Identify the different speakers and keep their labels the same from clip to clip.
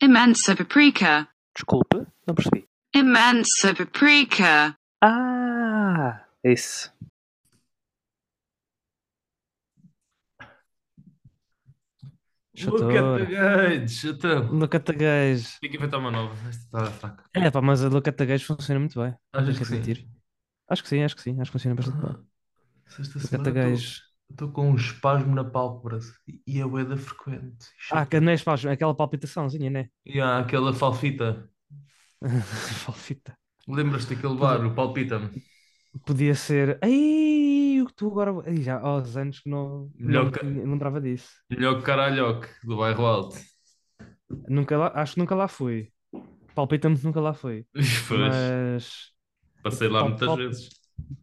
Speaker 1: Imensa paprika.
Speaker 2: Desculpe, não percebi.
Speaker 1: Imensa paprika.
Speaker 2: Ah, isso.
Speaker 3: Look at the
Speaker 2: Chator.
Speaker 3: gays, então.
Speaker 2: Look at the gays.
Speaker 3: Tem que inventar uma nova. Esta está fraca.
Speaker 2: É pá, mas a Look at the gays funciona muito bem.
Speaker 3: Achas
Speaker 2: Tenho
Speaker 3: que sim?
Speaker 2: Acho que sim, acho que sim. Acho que funciona bastante bem.
Speaker 3: Esta
Speaker 2: Look at
Speaker 3: semana
Speaker 2: the
Speaker 3: estou- com um espasmo na pálpebra e a boeda frequente.
Speaker 2: Ah, que não é espaço, é aquela palpitaçãozinha, né?
Speaker 3: E há aquela falfita.
Speaker 2: Falfita.
Speaker 3: Lembras-te daquele bar, o Palpita-me?
Speaker 2: Podia ser. Ai, o que tu agora. Ai, já há uns anos que não,
Speaker 3: Melhor
Speaker 2: não me lembrava disso.
Speaker 3: Melhor que caralhoque do bairro alto.
Speaker 2: Nunca lá, acho que nunca lá fui. Palpita-me nunca lá fui.
Speaker 3: Pois,
Speaker 2: Mas.
Speaker 3: passei lá
Speaker 2: Pal-
Speaker 3: muitas
Speaker 2: pal-
Speaker 3: vezes.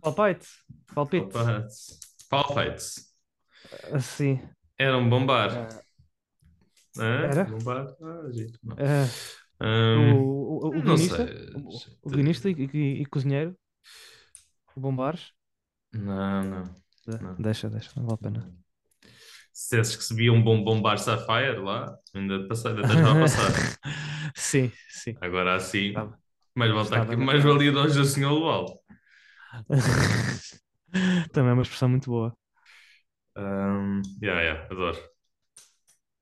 Speaker 2: Palpite. Palpite.
Speaker 3: Palpites. Palpites.
Speaker 2: Assim.
Speaker 3: Era um bom bar.
Speaker 2: Ah, era?
Speaker 3: Bom bar? Ah. Não.
Speaker 2: ah,
Speaker 3: Hum,
Speaker 2: o, o, o
Speaker 3: não
Speaker 2: guionista.
Speaker 3: sei.
Speaker 2: O, o guionista e, e- e cozinheiro. O Bombares.
Speaker 3: Não, não.
Speaker 2: De-
Speaker 3: Não.
Speaker 2: Deixa, deixa, não vale a pena.
Speaker 3: Se dissesses que se via um bom bombar Sapphire lá, ainda passei, ainda estás a passar.
Speaker 2: Sim, sim.
Speaker 3: Agora assim,
Speaker 2: Estava.
Speaker 3: mais,
Speaker 2: Estava
Speaker 3: aqui, mais valia hoje assim ao Luau.
Speaker 2: Também é uma expressão muito boa.
Speaker 3: Um, yeah, yeah, adoro.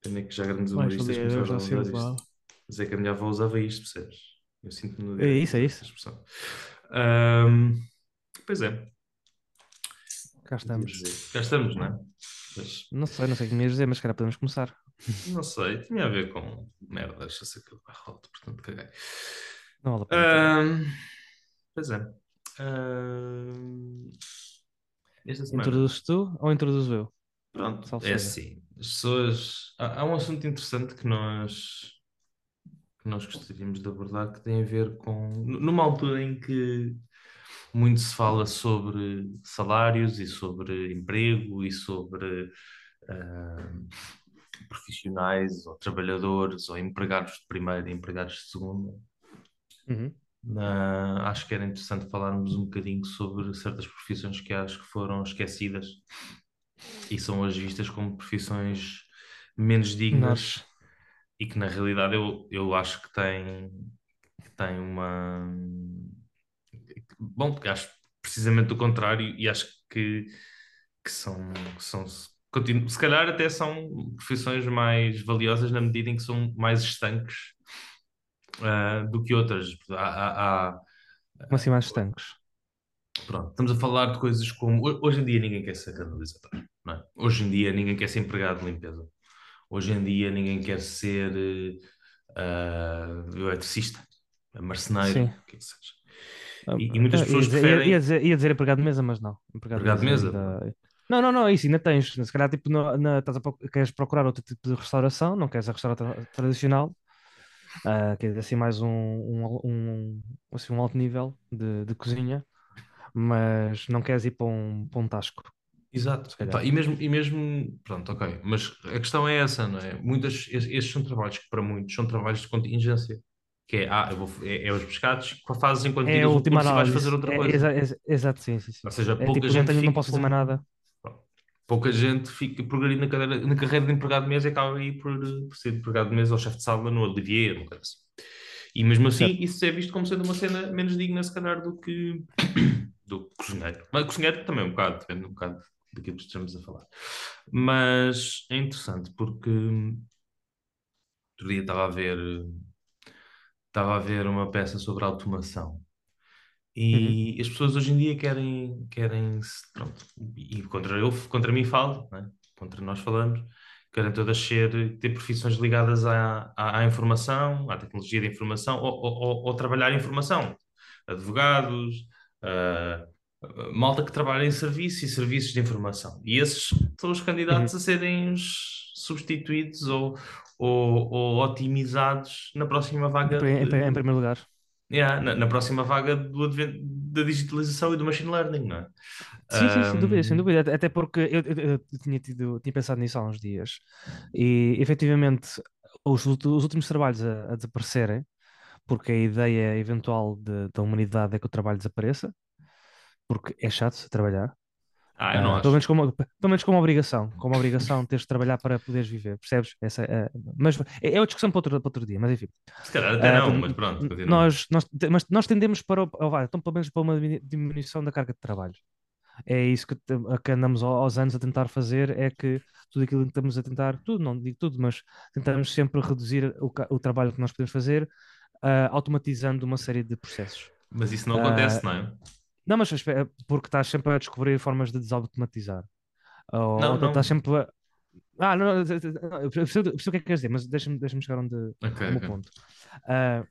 Speaker 3: Pena que já grandes
Speaker 2: Mais
Speaker 3: humoristas começaram a usar isto. Mas é que a minha avó usava isto, percebes? Eu sinto-me no
Speaker 2: É isso, é isso.
Speaker 3: expressão. Um, pois é,
Speaker 2: Cá estamos.
Speaker 3: Cá estamos, não é? Mas,
Speaker 2: Não sei, não sei o que me ias dizer, mas se calhar podemos começar.
Speaker 3: não sei, tinha a ver com merda, deixa-se aquilo para alto, portanto caguei.
Speaker 2: Não vale a pena.
Speaker 3: Um, pois é. Um.
Speaker 2: Introduzes tu ou introduzo eu?
Speaker 3: Pronto, é assim. As pessoas. Há, há um assunto interessante que nós, que nós gostaríamos de abordar que tem a ver com. Numa altura em que muito se fala sobre salários e sobre emprego e sobre ah, profissionais ou trabalhadores ou empregados de primeira e empregados de segunda.
Speaker 2: Uhum.
Speaker 3: Ah, acho que era interessante falarmos um bocadinho sobre certas profissões que acho que foram esquecidas e são hoje vistas como profissões menos dignas
Speaker 2: Nós.
Speaker 3: e que na realidade eu, eu acho que têm, que têm uma. Bom, acho precisamente o contrário e acho que, que são, que são continu- se calhar até são profissões mais valiosas na medida em que são mais estanques ah, do que outras. Há, há- há-
Speaker 2: Como assim mais estanques?
Speaker 3: Pronto, estamos a falar de coisas como. ho- Hoje em dia ninguém quer ser canalizador, não é? Hoje em dia ninguém quer ser empregado de limpeza. Hoje em dia ninguém quer ser ah, eletricista, marceneiro,
Speaker 2: Sim.
Speaker 3: o que é que seja. E- e muitas pessoas
Speaker 2: ia dizer,
Speaker 3: preferem-
Speaker 2: Ia, dizer, ia dizer empregado de mesa, mas não. Empregado,
Speaker 3: Empregado de mesa?
Speaker 2: ainda- Não, não, não, é isso ainda tens. Se calhar, tipo, na, na- estás a, queres procurar outro tipo de restauração, não queres a restauração tradicional, ah, queres assim mais um, um, um, assim, um alto nível de, de cozinha, mas não queres ir para um, para um tasco.
Speaker 3: Exato. Epá, e mesmo, e mesmo, pronto, ok. Mas a questão é essa, não é? Muitas, es- estes são trabalhos que para muitos são trabalhos de contingência. Que é, ah, eu vou, é, é os pescados que fazes enquanto
Speaker 2: É a
Speaker 3: tiras o
Speaker 2: última
Speaker 3: curso e vais
Speaker 2: análise.
Speaker 3: fazer outra
Speaker 2: É,
Speaker 3: coisa.
Speaker 2: exa- exato, sim, sim, sim.
Speaker 3: Ou seja,
Speaker 2: É
Speaker 3: pouca
Speaker 2: tipo, não,
Speaker 3: gente
Speaker 2: tenho, não posso fazer mais nada.
Speaker 3: Pouca gente fica progredindo na, cadeira, na carreira de empregado de mesa e acaba aí por, por ser empregado de mesa ou chefe de sala no Olivier, no caso. E mesmo assim,
Speaker 2: Certo.
Speaker 3: isso é visto como sendo uma cena menos digna, se calhar, do que do cozinheiro. Mas cozinheiro também é um bocado, depende um bocado daquilo que estamos a falar. Mas é interessante porque outro dia estava a ver estava a ver uma peça sobre automação. E as pessoas hoje em dia querem, querem pronto, e contra eu, contra mim falo, né? Contra nós falamos, querem todas ser, ter profissões ligadas à, à, à informação, à tecnologia da informação, ou, ou, ou- trabalhar em informação. Advogados, ah, malta que trabalha em serviço e serviços de informação. E esses são os candidatos a serem os substituídos ou, ou, ou otimizados na próxima vaga.
Speaker 2: Em, em- em primeiro lugar.
Speaker 3: Yeah, na, na próxima vaga do advento da digitalização e do machine learning, não é?
Speaker 2: Sim, sim, sem dúvida, sem dúvida. Até- porque eu, eu- eu tinha tido, tinha pensado nisso há uns dias. E efetivamente, os, os últimos trabalhos a, a desaparecerem, porque a ideia eventual de- da humanidade é que o trabalho desapareça, porque é chato trabalhar.
Speaker 3: Ah, eu não
Speaker 2: Ah,
Speaker 3: acho.
Speaker 2: pelo menos como, pelo menos como obrigação, como obrigação teres de trabalhar para poderes viver, percebes? Essa, é- mas é, é uma discussão para outro, para outro dia, mas enfim.
Speaker 3: Se calhar até
Speaker 2: Ah,
Speaker 3: não, mas pronto, continua.
Speaker 2: nós, nós, mas nós tendemos para, oh, então pelo menos para uma diminu- diminuição da carga de trabalho. É isso que, que andamos ao- aos anos a tentar fazer, é que tudo aquilo que estamos a tentar, tudo, não digo tudo, mas tentamos sempre reduzir o, o trabalho que nós podemos fazer, ah, automatizando uma série de processos.
Speaker 3: Mas isso não acontece, não é?
Speaker 2: Não, mas porque estás sempre a descobrir formas de desautomatizar. Ou,
Speaker 3: Não,
Speaker 2: ou
Speaker 3: não.
Speaker 2: estás sempre a... Ah, não, não, eu percebo, eu percebo o que é que queres dizer, mas deixa-me deixa chegar onde,
Speaker 3: Ok,
Speaker 2: ao meu
Speaker 3: ok.
Speaker 2: ponto. Ah,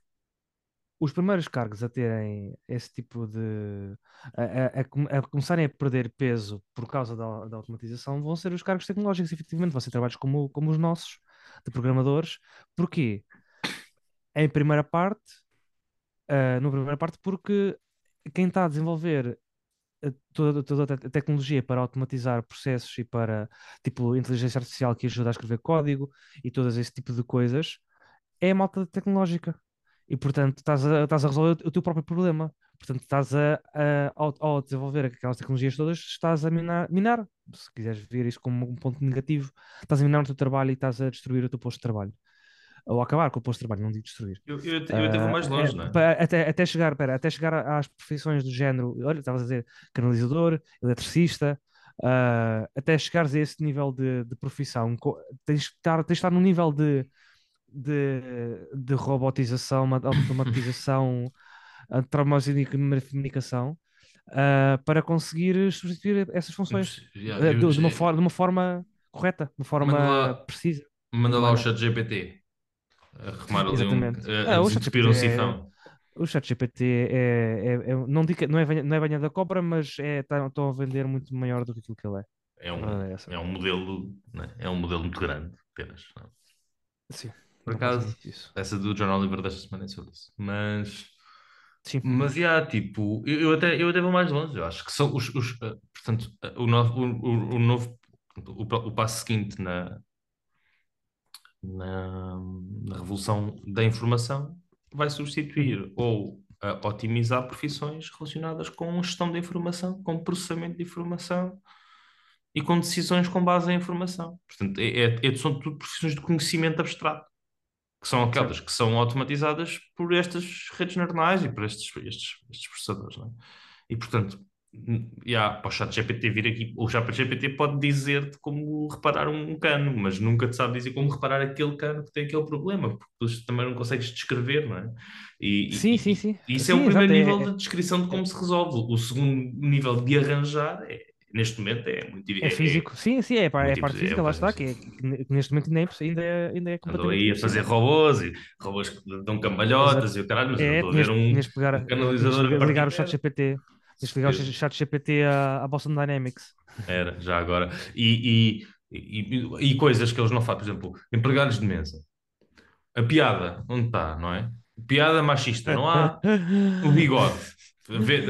Speaker 2: os primeiros cargos a terem esse tipo de. A, a- a come- a começarem a perder peso por causa da, da automatização vão ser os cargos tecnológicos, efetivamente. Vão ser trabalhos como, como os nossos, de programadores. Porquê? Em primeira parte, ah, na primeira parte, porque quem está a desenvolver toda, toda a te- tecnologia para automatizar processos e para, tipo, inteligência artificial que ajuda a escrever código e todas esse tipo de coisas, é a malta tecnológica. E, portanto, estás a, estás a resolver o teu próprio problema. Portanto, estás a, a- ao, ao desenvolver aquelas tecnologias todas, estás a minar, minar, se quiseres ver isso como um ponto negativo, estás a minar o teu trabalho e estás a destruir o teu posto de trabalho. Ou acabar com o posto de trabalho, não digo destruir.
Speaker 3: Eu, eu, até- eu até vou mais
Speaker 2: Ah,
Speaker 3: longe,
Speaker 2: é,
Speaker 3: não é?
Speaker 2: até, até chegar, pera, até chegar às profissões do género, olha, estavas a dizer canalizador, eletricista, ah, até chegares a esse nível de, de profissão, tens de estar, tens de estar num nível de, de, de robotização, ma- automatização, ah, comunicação, ah, para conseguir substituir essas funções
Speaker 3: Yeah,
Speaker 2: ah,
Speaker 3: eu-
Speaker 2: de, de uma forma, de uma forma correta, de uma forma
Speaker 3: lá-
Speaker 2: precisa.
Speaker 3: Manda lá o
Speaker 2: humana.
Speaker 3: chat GPT. Arrumar ali um.
Speaker 2: Exatamente.
Speaker 3: A,
Speaker 2: Ah,
Speaker 3: a
Speaker 2: o
Speaker 3: desentupir um
Speaker 2: é-
Speaker 3: sifão.
Speaker 2: O ChatGPT é, é, é- não, digo não, é, banha- não é banha da cobra, mas é, tá- estão a vender muito maior do que aquilo que ele é.
Speaker 3: É um,
Speaker 2: Ah, é
Speaker 3: é um modelo, né? é um modelo muito grande, apenas. não é?
Speaker 2: Sim.
Speaker 3: Por acaso, essa do John Oliver desta semana é sobre isso. Mas,
Speaker 2: Sim.
Speaker 3: mas yeah, tipo, eu, eu até, eu até vou mais longe. Eu acho que são os, os, eh, portanto, eh, o novo, o, o, o novo, o, o passo seguinte na, na, na revolução da informação vai substituir ou a otimizar profissões relacionadas com gestão da informação, com processamento de informação e com decisões com base em informação. Portanto, é, é- é- são tudo profissões de conhecimento abstrato, que são aquelas que são automatizadas por estas redes neuronais e por estes, estes, estes processadores. é? E, portanto, yeah, para o chat GPT vir aqui, o chat GPT pode dizer-te como reparar um cano, mas nunca te sabe dizer como reparar aquele cano que tem aquele problema, porque tu também não consegues descrever, não é? E,
Speaker 2: Sim,
Speaker 3: e-
Speaker 2: sim, sim.
Speaker 3: isso
Speaker 2: Sim,
Speaker 3: é o primeiro
Speaker 2: exato, é-
Speaker 3: nível de descrição de como se resolve. O segundo nível de arranjar, é- neste momento, é muito
Speaker 2: É físico. Sim, sim, é, a
Speaker 3: muito
Speaker 2: parte física, lá
Speaker 3: é
Speaker 2: está, que, é- que neste momento ainda é, ainda é, ainda é
Speaker 3: Andou
Speaker 2: completamente
Speaker 3: aí a fazer robôs e robôs que dão cambalhotas e o caralho, mas
Speaker 2: É,
Speaker 3: estou a ver um,
Speaker 2: tinhas de pegar,
Speaker 3: um canalizador a
Speaker 2: de ligar o chat GPT, de ligar o chat GPT à, à Boston Dynamics.
Speaker 3: Era, já agora. E, e, e, e coisas que eles não fazem, por exemplo, empregados de mesa. A piada, onde está, não é? Piada machista, não há. O bigode. Vê-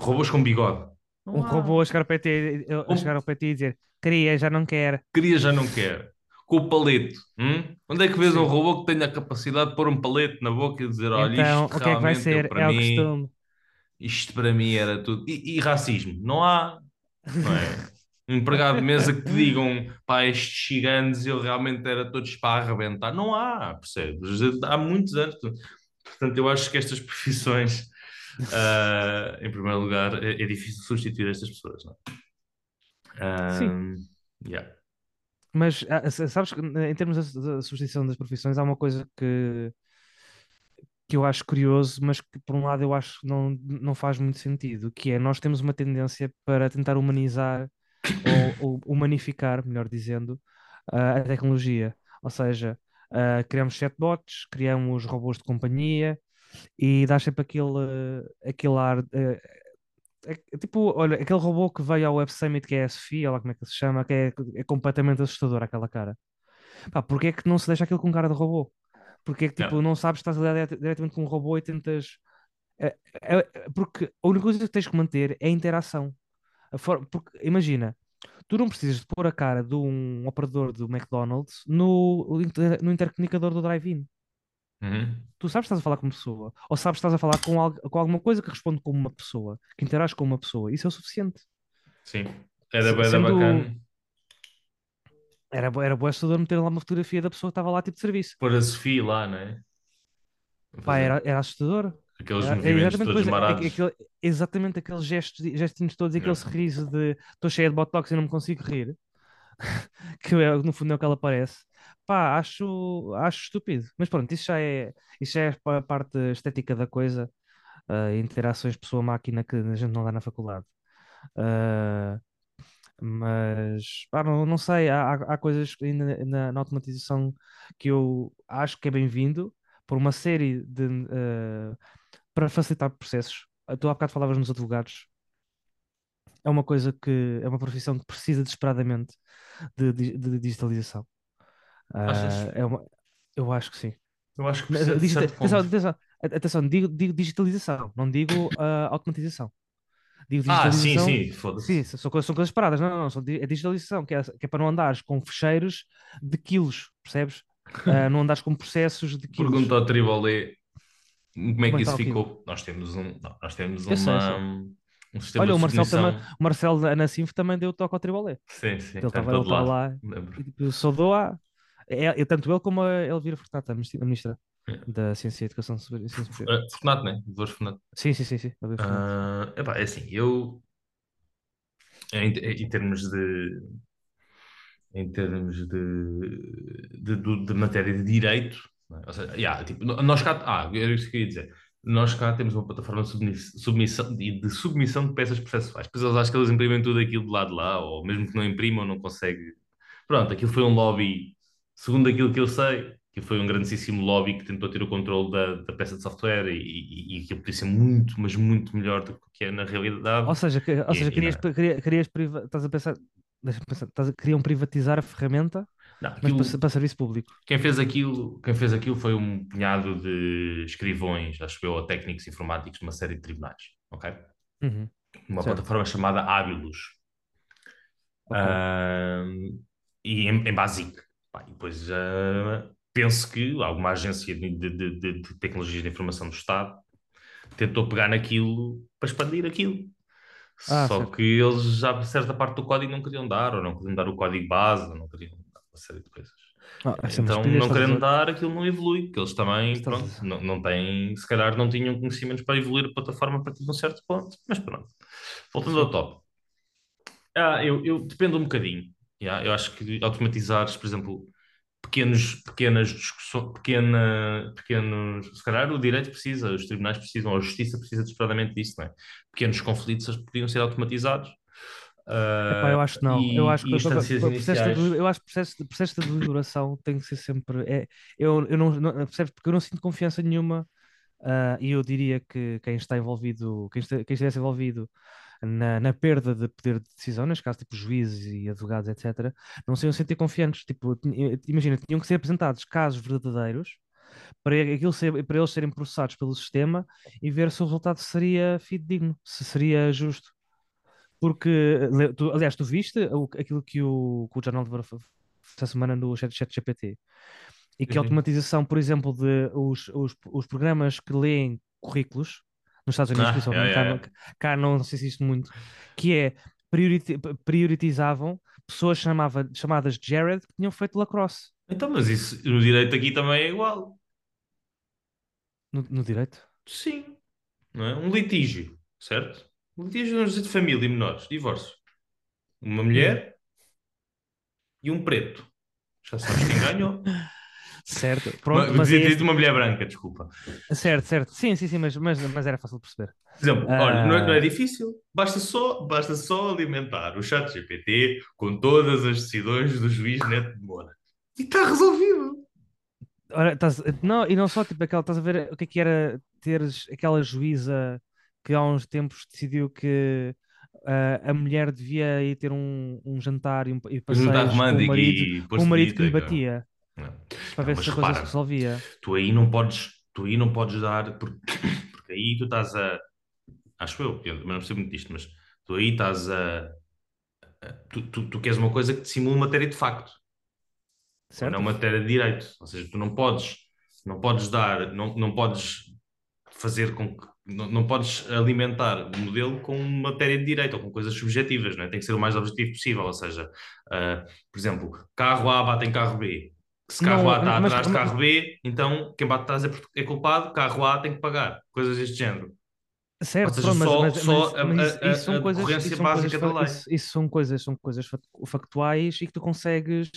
Speaker 3: Robôs com bigode. Não
Speaker 2: Um
Speaker 3: há.
Speaker 2: robô a chegar ao PT, a
Speaker 3: Um-
Speaker 2: chegar ao PT e dizer queria, já não quer.
Speaker 3: Queria, já não quer. Com o palete. hum? Onde é que vês
Speaker 2: Sim.
Speaker 3: um robô que tenha a capacidade de pôr um palete na boca e dizer: olha,
Speaker 2: Então,
Speaker 3: isto
Speaker 2: o que é que vai
Speaker 3: eu,
Speaker 2: ser?
Speaker 3: para
Speaker 2: É o
Speaker 3: mim,
Speaker 2: costume.
Speaker 3: Isto para mim era tudo. E, e racismo? Não há. Não é? Um empregado de mesa que te digam, pá, estes gigantes, eu realmente era todos para arrebentar. Não há, percebes? Há muitos anos. Portanto, eu acho que estas profissões, ah, em primeiro lugar, é, é difícil substituir estas pessoas, não é? Ah, yeah.
Speaker 2: Mas ah, sabes que em termos da substituição das profissões, há uma coisa que, que eu acho curioso, mas que por um lado eu acho que não, não faz muito sentido, que é nós temos uma tendência para tentar humanizar ou, ou humanificar, melhor dizendo, a tecnologia. Ou seja, ah, criamos chatbots, criamos robôs de companhia e dá sempre aquele, aquele ar. é- tipo, olha, aquele robô que veio ao Web Summit, que é a Sofia, lá como é que se chama, que é, é completamente assustador aquela cara. Pá, porque é que não se deixa aquilo com cara de robô? Porque é que tipo,
Speaker 3: Yeah.
Speaker 2: não sabes, estás a lidar direta- diretamente com um robô e tentas. é- é- é- porque a única coisa que tens que manter é a interação. A for- Porque imagina, tu não precisas de pôr a cara de um operador do McDonald's no, no intercomunicador do drive-in.
Speaker 3: Uhum.
Speaker 2: Tu sabes que estás a falar com uma pessoa, ou sabes que estás a falar com, algo, com alguma coisa que responde como uma pessoa, que interage com uma pessoa. Isso é o suficiente.
Speaker 3: Sim. Era
Speaker 2: Se-
Speaker 3: bem
Speaker 2: sendo-
Speaker 3: bacana
Speaker 2: Era, era boa assustador meter lá uma fotografia da pessoa que estava lá, tipo de serviço.
Speaker 3: pôr a Sofia lá, não é?
Speaker 2: Pá, era, era assustador.
Speaker 3: Aqueles
Speaker 2: Era-
Speaker 3: movimentos
Speaker 2: exatamente,
Speaker 3: todos marados.
Speaker 2: aquele- exatamente aqueles gestos, gestinhos todos e aquele sorriso de estou cheia de botox e não me consigo rir, que é, no fundo é o que ela parece. Pá, acho, acho estúpido. Mas pronto, isso já é, isso já é a parte estética da coisa, ah, interações pessoa-máquina que a gente não dá na faculdade. Ah, mas pá, não, não sei, há, há coisas ainda na, na automatização que eu acho que é bem-vindo por uma série de ah, para facilitar processos. Tu há bocado falavas nos advogados. É uma coisa que é uma profissão que precisa desesperadamente de, de- de digitalização.
Speaker 3: Achas?
Speaker 2: é uma, eu acho que sim.
Speaker 3: Eu acho que precisa
Speaker 2: digita- atenção, atenção, atenção, digo, digo digitalização, não digo ah, automatização. Digo
Speaker 3: Ah, sim,
Speaker 2: digitalização.
Speaker 3: sim,
Speaker 2: Sim,
Speaker 3: foda-se.
Speaker 2: são coisas, são coisas paradas. Não, não, não. São, é digitalização, que é, que é para não andares com fecheiros de quilos, percebes? Ah, não andares com processos de quilos.
Speaker 3: Pergunta ao Tribolé como é
Speaker 2: é
Speaker 3: que isso ficou. Nós temos um, nós temos uma,
Speaker 2: sei.
Speaker 3: um sistema
Speaker 2: Olha,
Speaker 3: de
Speaker 2: o Marcelo também, o Marcelo da Anacinf também deu toque ao Tribolé.
Speaker 3: Sim, sim,
Speaker 2: Ele estava lá eu só dou a. É, eu, tanto ele como a Elvira Furtado, a ministra
Speaker 3: É.
Speaker 2: da Ciência e Educação Superior.
Speaker 3: Ah, Fortunato, né? Dores Fortunato.
Speaker 2: Sim, sim, sim, sim.
Speaker 3: Ah, epá, é assim, eu em, em termos de em termos de, de, de- de matéria de direito, não é? Ou seja, yeah, tipo, nós cá, ah, era isso que eu ia dizer. Nós cá temos uma plataforma de submiss- submissão, de, de submissão de peças processuais. Depois eles acham que eles imprimem tudo aquilo de lado de lá, ou mesmo que não imprimam, não consegue. Pronto, aquilo foi um lobby, segundo aquilo que eu sei, que foi um grandíssimo lobby que tentou ter o controle da, da peça de software e, e, e aquilo podia ser muito, mas muito melhor do que é na realidade.
Speaker 2: Ou seja, que, ou
Speaker 3: E-
Speaker 2: seja querias,
Speaker 3: não.
Speaker 2: queria- querias priva- estás a pensar, pensar, estás a- queriam privatizar a ferramenta,
Speaker 3: Não,
Speaker 2: mas
Speaker 3: aquilo-
Speaker 2: para, para serviço público.
Speaker 3: Quem fez aquilo, quem fez aquilo foi um punhado de escrivões, acho eu, ou técnicos informáticos de uma série de tribunais, ok?
Speaker 2: Uhum,
Speaker 3: Uma
Speaker 2: Certo.
Speaker 3: plataforma chamada Abilus.
Speaker 2: ok.
Speaker 3: Ahm, e em, em Basic. Pá, e depois ah, penso que alguma agência de, de- de- de- tecnologias de informação do Estado tentou pegar naquilo para expandir aquilo.
Speaker 2: Ah,
Speaker 3: Só
Speaker 2: certo.
Speaker 3: que eles já certa parte do código não queriam dar, ou não queriam dar o código base, ou não queriam dar uma série de coisas.
Speaker 2: Ah, é
Speaker 3: Então, não querendo dar, aquilo não evolui, porque eles também, pronto, não, não têm, se calhar não tinham conhecimentos para evoluir a plataforma a partir de um certo ponto, mas pronto. Voltando ao top. Ah, eu, eu dependo um bocadinho. Yeah, eu acho que automatizares, por exemplo, pequenos, pequenas discussões, pequena, pequenos, se calhar o direito precisa, os tribunais precisam, a justiça precisa desesperadamente disso, não é? Pequenos conflitos podiam ser automatizados.
Speaker 2: Epá, eu acho que não.
Speaker 3: e,
Speaker 2: eu acho que
Speaker 3: instâncias
Speaker 2: processo de, eu acho que o processo de, processo de deliberação tem que ser sempre. É, eu, eu não, não percebes? Porque eu não sinto confiança nenhuma ah, e eu diria que quem está envolvido, quem, está, quem estivesse envolvido na, na perda de poder de decisão, neste caso, tipo juízes e advogados, etc., não se iam sentir confiantes. Tipo, tinha- imagina, tinham que ser apresentados casos verdadeiros para, aquilo ser, para eles serem processados pelo sistema e ver se o resultado seria fidedigno, se seria justo. Porque, tu- aliás, tu viste aquilo que o, que o Oliver f- fez essa semana no chat, chat GPT e que a
Speaker 3: Uhum.
Speaker 2: automatização, por exemplo, de os, os, os programas que leem currículos nos Estados Unidos,
Speaker 3: Ah,
Speaker 2: principalmente,
Speaker 3: yeah,
Speaker 2: cá,
Speaker 3: yeah.
Speaker 2: não, cá não se existe muito, que é prioriti- prioritizavam pessoas chamava, chamadas Jared que tinham feito lacrosse
Speaker 3: Então, mas isso no direito aqui também é igual.
Speaker 2: no, no direito.
Speaker 3: Sim. Não é? Um litígio, certo? Um litígio vamos dizer, de família, menores, divórcio. Uma mulher e um preto. Já sabes quem ganhou.
Speaker 2: Certo, pronto, mas é
Speaker 3: dizia
Speaker 2: esse-
Speaker 3: de uma mulher branca, desculpa.
Speaker 2: certo, certo, sim, sim, sim, mas, mas, mas era fácil de perceber.
Speaker 3: Por exemplo, olha, não é, não é
Speaker 2: Ah.
Speaker 3: difícil. Basta só, basta só alimentar o chat GPT com todas as decisões do juiz Neto de Moura. E está resolvido.
Speaker 2: Ora, estás- não, e não só, tipo, aquela, estás a ver o que é que era teres aquela juíza que há uns tempos decidiu que ah, a mulher devia ir ter um, um jantar e, um, e
Speaker 3: Um jantar
Speaker 2: com o
Speaker 3: romântico
Speaker 2: marido,
Speaker 3: e
Speaker 2: com o marido que lhe batia. Para ver se a coisa se resolvia.
Speaker 3: tu aí não podes, tu aí não podes dar, porque, porque aí tu estás a, acho eu, eu não percebo muito disto, mas tu aí estás a, a- tu, tu, tu queres uma coisa que te simula matéria de facto,
Speaker 2: Certo?
Speaker 3: não matéria de direito, ou seja, tu não podes, não podes dar, não, não podes fazer com que não, não podes alimentar o modelo com matéria de direito ou com coisas subjetivas, não é? Tem que ser o mais objetivo possível, ou seja, uh, por exemplo, carro A bate em carro B. Se carro
Speaker 2: Não,
Speaker 3: A está
Speaker 2: mas-
Speaker 3: atrás de carro B, então quem bate atrás é, é culpado, carro A tem que pagar, coisas deste género.
Speaker 2: Certo,
Speaker 3: seja,
Speaker 2: mas,
Speaker 3: só-
Speaker 2: mas-
Speaker 3: só
Speaker 2: mas-
Speaker 3: a-
Speaker 2: isso são coisas, isso são
Speaker 3: básica
Speaker 2: coisas,
Speaker 3: da lei.
Speaker 2: isso, isso são coisas, são coisas fac- factuais e que tu consegues,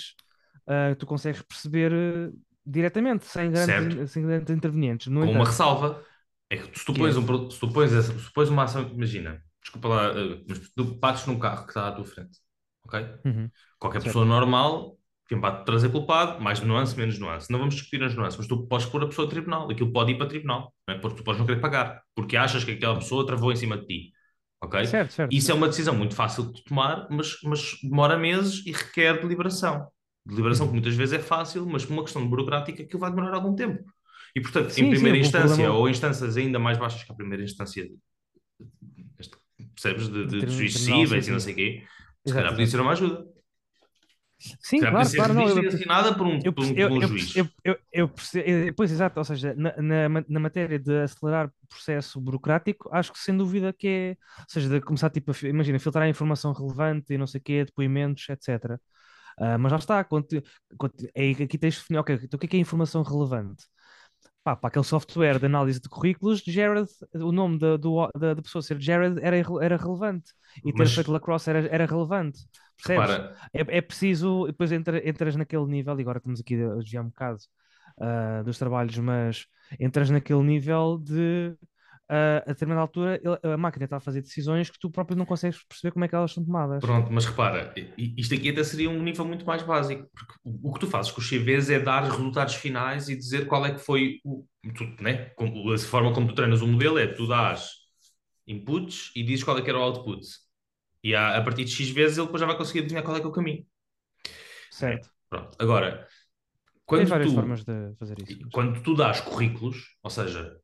Speaker 2: ah, tu consegues perceber eh, diretamente, sem grandes, sem grandes intervenientes. No
Speaker 3: com uma
Speaker 2: entanto,
Speaker 3: ressalva. É que se tu pões,
Speaker 2: é?
Speaker 3: um, se tu pões, essa- se pões uma ação, imagina, desculpa lá, uh, mas tu bates num carro que está à tua frente, ok?
Speaker 2: Uhum.
Speaker 3: Qualquer
Speaker 2: Certo.
Speaker 3: pessoa normal, quem atrás é culpado, mais nuance, menos nuance. Não vamos discutir as nuances, mas tu podes pôr a pessoa a tribunal, aquilo pode ir para tribunal, não é? porque tu podes não querer pagar, porque achas que aquela pessoa travou em cima de ti, ok?
Speaker 2: Certo, certo.
Speaker 3: Isso é uma decisão muito fácil de tomar, mas, mas demora meses e requer deliberação. Deliberação que muitas vezes é fácil, mas por uma questão burocrática que vai demorar algum tempo. E, portanto,
Speaker 2: Sim,
Speaker 3: em
Speaker 2: sim,
Speaker 3: primeira
Speaker 2: o
Speaker 3: instância,
Speaker 2: problema-
Speaker 3: ou instâncias ainda mais baixas que a primeira instância, percebes, de, de,
Speaker 2: De
Speaker 3: de
Speaker 2: sim,
Speaker 3: cíveis
Speaker 2: sim.
Speaker 3: e não sei o quê, se calhar podia ser uma ajuda.
Speaker 2: Sim, claro,
Speaker 3: ser
Speaker 2: claro, não, eu-
Speaker 3: assinada por um,
Speaker 2: Eu,
Speaker 3: por um,
Speaker 2: eu,
Speaker 3: por um juiz.
Speaker 2: perce- eu, eu, eu perce- eh, pois exato, ou seja, na, na, na matéria de acelerar o processo burocrático, acho que sem dúvida que é, ou seja, de começar tipo, a, imagina, filtrar a informação relevante e não sei o quê, depoimentos, etc. Ah, mas já está, quando, quando é, aqui tens de definir, ok, então o que é que é informação relevante? Pá, para aquele software de análise de currículos, Jared, o nome da, do, da, da pessoa ser Jared era, era relevante e ter
Speaker 3: Mas-
Speaker 2: feito lacrosse era, era relevante. Percebes? É, é preciso, depois entra- entras naquele nível, e agora estamos aqui a desviar um bocado ah, dos trabalhos, mas entras naquele nível de ah, a determinada altura a máquina está a fazer decisões que tu próprio não consegues perceber como é que elas são tomadas.
Speaker 3: Pronto, mas repara, isto aqui até seria um nível muito mais básico, porque o que tu fazes com os CVs é dar resultados finais e dizer qual é que foi o. Tu, né? A forma como tu treinas o modelo é tu dás inputs e dizes qual é que era o output. E a, a partir de X vezes ele depois já vai conseguir adivinhar qual é que é o caminho.
Speaker 2: Certo.
Speaker 3: Pronto, agora, quando
Speaker 2: várias
Speaker 3: tu,
Speaker 2: formas de fazer isso. mas-
Speaker 3: quando tu dás currículos, ou seja,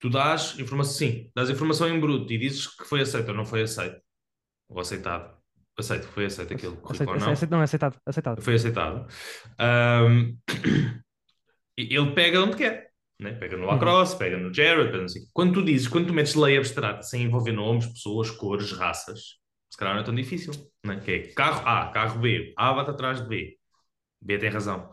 Speaker 3: tu dás informação, sim, dás informação em bruto e dizes que foi aceito ou não foi aceito, ou aceitado. Aceito, foi aceito aquele currículo
Speaker 2: Aceita-
Speaker 3: ou não.
Speaker 2: aceita- não, é aceitado, aceitado.
Speaker 3: Foi aceitado. E ele pega onde quer. Né? Pega no Lacrosse, pega no Jared, pega o quê. Quando tu dizes, quando tu metes lei abstrata sem envolver nomes, pessoas, cores, raças, se calhar não é tão difícil. Né? Que é carro A, carro B, A bate atrás de B. B tem razão.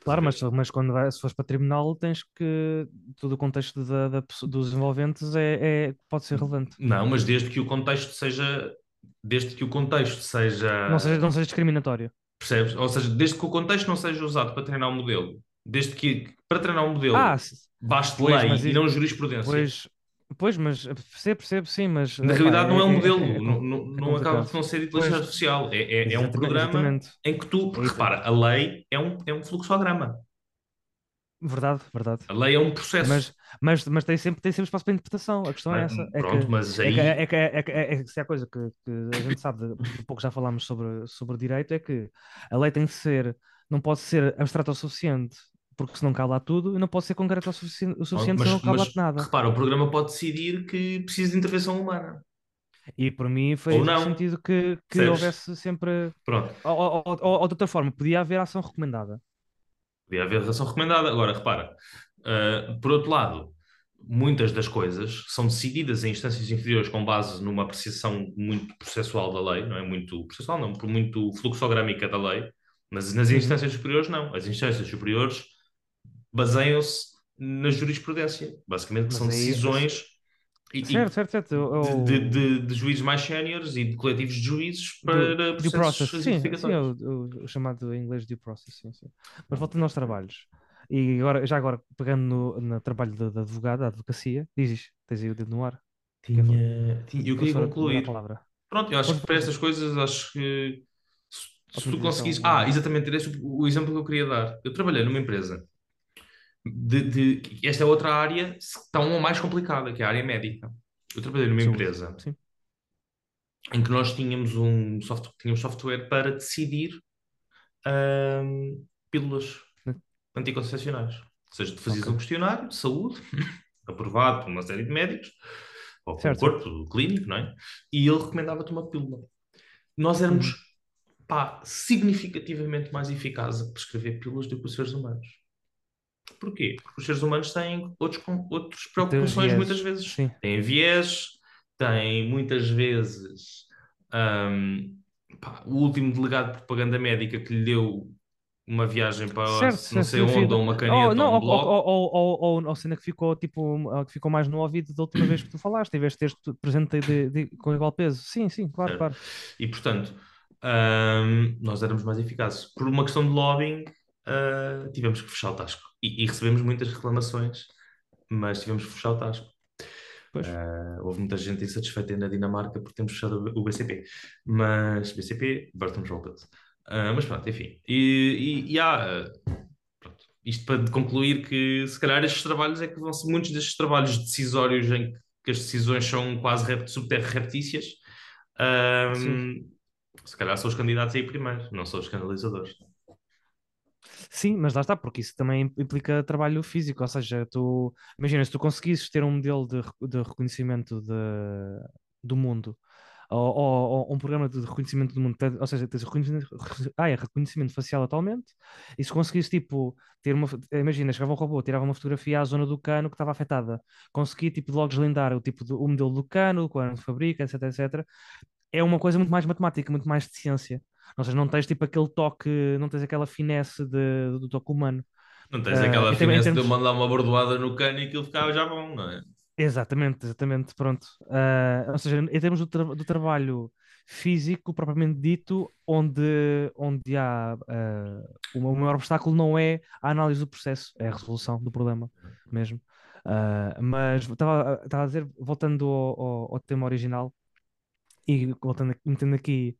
Speaker 2: Claro, mas, mas quando vai, se fores para tribunal tens que todo o contexto da, da dos envolventes é, é- pode ser relevante.
Speaker 3: Não, mas desde que o contexto seja. Desde que o contexto seja.
Speaker 2: Não seja, não seja discriminatório.
Speaker 3: Percebes? Ou seja, desde que o contexto não seja usado para treinar um modelo. Desde que para treinar um modelo
Speaker 2: Ah,
Speaker 3: baste
Speaker 2: pois,
Speaker 3: lei e
Speaker 2: isso-
Speaker 3: não jurisprudência.
Speaker 2: Pois, pois, mas percebo, percebo, sim, mas
Speaker 3: Na realidade não é um modelo,
Speaker 2: é- é
Speaker 3: não, não,
Speaker 2: é
Speaker 3: não acaba por não ser inteligência artificial. É, é, é um programa
Speaker 2: exatamente.
Speaker 3: em que tu. Porque
Speaker 2: isso.
Speaker 3: repara, a lei é um, é um fluxograma.
Speaker 2: Verdade, verdade.
Speaker 3: A lei é um processo.
Speaker 2: Mas, mas, mas tem sempre, tem sempre espaço para interpretação. A questão é
Speaker 3: Mas,
Speaker 2: essa. É
Speaker 3: pronto,
Speaker 2: que,
Speaker 3: mas
Speaker 2: é
Speaker 3: aí.
Speaker 2: que, é que, é que, é que se há coisa que, que a gente sabe, de- de pouco já falámos sobre, sobre direito, é que a lei tem que ser, não pode ser abstrata o suficiente, porque senão cala tudo, e não pode ser concreta o suficiente, o suficiente
Speaker 3: mas,
Speaker 2: senão cala
Speaker 3: mas
Speaker 2: nada.
Speaker 3: repara, o programa pode decidir que precisa de intervenção humana.
Speaker 2: E por mim foi
Speaker 3: não.
Speaker 2: sentido que, que houvesse sempre.
Speaker 3: Pronto.
Speaker 2: Ou, ou, ou- ou de outra forma, podia haver ação recomendada.
Speaker 3: Podia haver relação recomendada. Agora, repara, ah, por outro lado, muitas das coisas são decididas em instâncias inferiores com base numa apreciação muito processual da lei, não é? Muito processual, não, por muito fluxográmica da lei, mas nas
Speaker 2: Uhum.
Speaker 3: instâncias superiores, não. As instâncias superiores baseiam-se na jurisprudência, basicamente, que
Speaker 2: Mas
Speaker 3: são
Speaker 2: aí-
Speaker 3: decisões. e- e
Speaker 2: Certo, certo, certo. Eu-
Speaker 3: de, de- de- de juízes mais séniores e de coletivos de juízes
Speaker 2: do-
Speaker 3: para
Speaker 2: due
Speaker 3: processos
Speaker 2: process, sim, sim, é o, o- o chamado em inglês due process, sim, sim. Mas voltando aos trabalhos, e agora, já agora, pegando no, no trabalho da, da advogada, da advocacia, dizes, tens aí o dedo no ar.
Speaker 3: Tinha, tinha- eu queria concluir.
Speaker 2: a palavra.
Speaker 3: Pronto, eu acho que para estas coisas, acho que se, se tu
Speaker 2: é?
Speaker 3: Ah, exatamente, era esse o, o exemplo que eu queria dar. Eu trabalhei numa empresa de, de- esta é outra área tão mais complicada, que é a área médica. Eu trabalhei numa
Speaker 2: Saúde,
Speaker 3: empresa
Speaker 2: sim.
Speaker 3: em que nós tínhamos um software, tínhamos software para decidir ahm, pílulas
Speaker 2: Hum.
Speaker 3: anticoncepcionais. Ou seja, tu fazias
Speaker 2: Ok.
Speaker 3: um questionário de saúde, aprovado por uma série de médicos, ou pelo
Speaker 2: Certo.
Speaker 3: corpo clínico, não é? E ele recomendava-te uma pílula. Nós éramos,
Speaker 2: Uhum.
Speaker 3: pá, significativamente mais eficazes a prescrever pílulas do que os seres humanos. Porquê? Porque os seres humanos têm outros, outras preocupações muitas vezes.
Speaker 2: sim.
Speaker 3: Têm viés, têm muitas vezes ahm, pá, o último delegado de propaganda médica que lhe deu uma viagem para
Speaker 2: Certo,
Speaker 3: não
Speaker 2: certo,
Speaker 3: sei onde, ou uma caneta,
Speaker 2: Oh, não,
Speaker 3: ou um bloco.
Speaker 2: ou, ou, ou, ou, cena que ficou, tipo, que ficou mais no ouvido da última vez que tu falaste, em vez de teres tu presente de, de- com igual peso. Sim, sim, claro, claro.
Speaker 3: E portanto, ahm, nós éramos mais eficazes. Por uma questão de lobbying, ah, tivemos que fechar o Tasco. E, e recebemos muitas reclamações, mas tivemos que fechar o Tasco. Ah, houve muita gente insatisfeita na Dinamarca por termos fechado o BCP. Mas BCP, Burton Robert. Ah, mas pronto, enfim. E, e, e há. pronto. Isto para concluir que se calhar estes trabalhos é que vão ser muitos destes trabalhos decisórios em que as decisões são quase rep, subterra reptícias. ahm,
Speaker 2: Sim.
Speaker 3: se calhar são os candidatos aí primeiro, não são os canalizadores.
Speaker 2: Sim, mas lá está, porque isso também implica trabalho físico, ou seja, tu imagina, se tu conseguisses ter um modelo de, de reconhecimento de, do mundo, ou, ou- ou um programa de reconhecimento do mundo, ou seja, tens reconhecimento, ah, é, reconhecimento facial atualmente, e se conseguisses, tipo, ter uma, imagina, chegava um robô, tirava uma fotografia à zona do cano que estava afetada, conseguia, tipo, logo deslindar o tipo do, o modelo do cano, quando fabrica, etc, etc, é uma coisa muito mais matemática, muito mais de ciência. Ou seja, não tens tipo aquele toque, não tens aquela finesse de- do toque humano.
Speaker 3: Não tens
Speaker 2: Ah,
Speaker 3: aquela finesse de eu
Speaker 2: termos-
Speaker 3: mandar uma bordoada no cano e aquilo ficava já bom, não é?
Speaker 2: Exatamente, exatamente, pronto. Ah, ou seja, em termos do, tra- do trabalho físico, propriamente dito, onde, onde há ah, o maior obstáculo não é a análise do processo, é a resolução do problema mesmo. Ah, mas estava a dizer, voltando ao, ao- ao tema original e voltando, metendo aqui,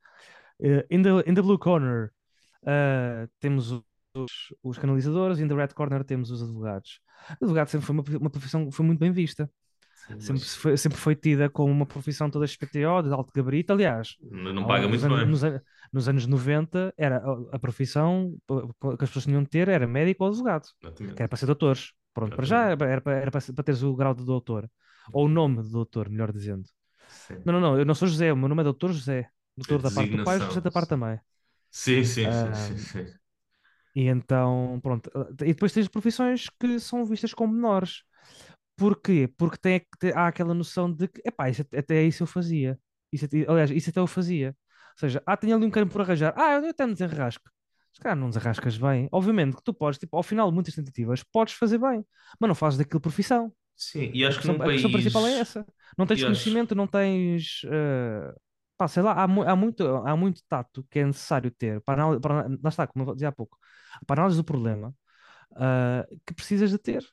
Speaker 2: eh, in, the, in the blue corner ah, temos os, os canalizadores e in the red corner temos os advogados. Advogado sempre foi uma, uma profissão que foi muito bem vista. Sempre
Speaker 3: Mas
Speaker 2: foi, sempre foi tida como uma profissão toda XPTO, de alto gabarito. Aliás,
Speaker 3: não não paga
Speaker 2: nos,
Speaker 3: muito
Speaker 2: anos,
Speaker 3: bem.
Speaker 2: nos, an- nos anos 90, era a, a profissão uh, que as pessoas tinham de ter era médico ou advogado,
Speaker 3: Exatamente.
Speaker 2: que era para ser doutores. Pronto, para já era, para, era para teres o grau de doutor, ou o nome de doutor, melhor dizendo.
Speaker 3: Sim.
Speaker 2: Não, não, não, eu não sou José, o meu nome é doutor José. Doutor da parte do pai, José da parte da mãe.
Speaker 3: Sim, sim,
Speaker 2: Ah,
Speaker 3: sim, sim, sim.
Speaker 2: E então, pronto. E depois tens profissões que são vistas como menores. Porquê? Porque tem, tem- há aquela noção de que, epá, isso, até- isso eu fazia. Isso, aliás, isso até eu fazia. Ou seja, ah, tenho ali um cano por arranjar. Ah, eu até me desenrasco. Se calhar não desarrascas bem. Obviamente que tu podes, tipo, ao final de muitas tentativas, podes fazer bem, mas não fazes daquilo profissão.
Speaker 3: Sim, e
Speaker 2: A
Speaker 3: acho que
Speaker 2: questão, a questão
Speaker 3: país.
Speaker 2: principal é essa. Não tens
Speaker 3: e acho-
Speaker 2: conhecimento, não tens. eh, pá, sei lá, há, mu- há muito, há muito tato que é necessário ter para análise, para, lá está, como eu dizia há pouco, para análise do problema ah, que precisas de ter.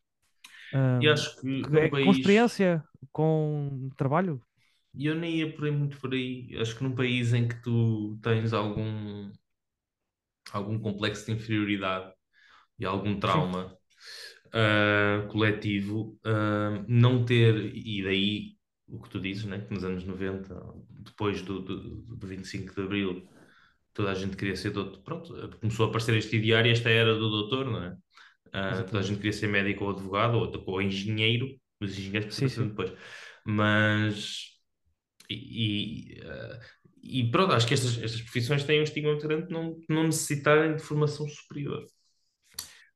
Speaker 2: Ah,
Speaker 3: E acho que
Speaker 2: que é com
Speaker 3: país.
Speaker 2: experiência, com trabalho.
Speaker 3: E eu nem ia por aí muito por aí. Acho que num país em que tu tens algum, algum complexo de inferioridade e algum trauma ah, coletivo, ah, não ter, e daí o que tu dizes, né? Que nos anos 90, depois do, do, do 25 de Abril, toda a gente queria ser doutor. Pronto, começou a aparecer este ideário, esta era do doutor, não é? Ah, toda a gente queria ser médico ou advogado ou, ou engenheiro, os engenheiros
Speaker 2: Sim, sim.
Speaker 3: depois. Mas e, e, eh, e pronto, acho que estas, estas profissões têm um estigma muito grande de não, não necessitarem de formação superior.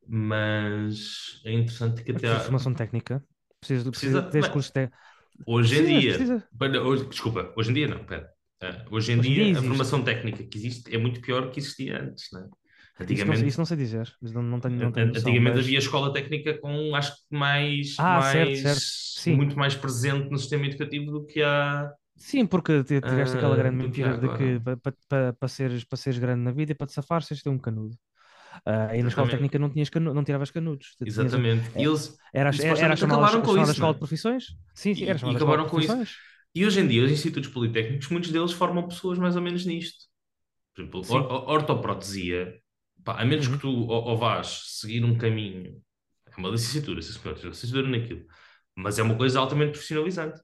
Speaker 3: Mas é interessante que até
Speaker 2: precisa
Speaker 3: há-
Speaker 2: de formação técnica. Precisa,
Speaker 3: Precisa-
Speaker 2: precisa
Speaker 3: mas-. Hoje em
Speaker 2: Precisa,
Speaker 3: dia,
Speaker 2: precisa.
Speaker 3: Hoje- desculpa, hoje em dia não, pera. Eh, hoje em
Speaker 2: Hoje
Speaker 3: dia,
Speaker 2: dia
Speaker 3: a formação técnica que existe é muito pior que existia antes, né?
Speaker 2: Isso não,
Speaker 3: Antigamente,
Speaker 2: isso não sei dizer. Isso não, não tenho, não tenho noção,
Speaker 3: antigamente
Speaker 2: mas-
Speaker 3: havia escola técnica com, acho que mais,
Speaker 2: Ah, certo,
Speaker 3: mais
Speaker 2: certo. Sim.
Speaker 3: muito mais presente no sistema educativo do que há.
Speaker 2: Sim, porque ti- tiveste aquela
Speaker 3: Ah,
Speaker 2: grande mentira de que para pa, pa seres, para seres grande na vida e para te safares tens de ter um canudo. Ah, e na escola
Speaker 3: Exatamente.
Speaker 2: técnica não, tinhas canu, não tiravas canudos. Tu tinhas-
Speaker 3: Exatamente.
Speaker 2: é-
Speaker 3: E eles,
Speaker 2: Era,
Speaker 3: e
Speaker 2: era, era chamada,
Speaker 3: acabaram com isso,
Speaker 2: escola
Speaker 3: não
Speaker 2: de
Speaker 3: é?
Speaker 2: profissões? Sim, sim,
Speaker 3: E-
Speaker 2: era
Speaker 3: e
Speaker 2: chamada escola
Speaker 3: acabaram com isso. E hoje em dia, os institutos politécnicos, muitos deles formam pessoas mais ou menos nisto. Por exemplo, or- or- ortoprotesia, pá, a menos
Speaker 2: Uhum.
Speaker 3: que tu ou, ou vás seguir um caminho, é uma licenciatura, se for, licenciatura naquilo, mas é uma coisa altamente profissionalizante. Ou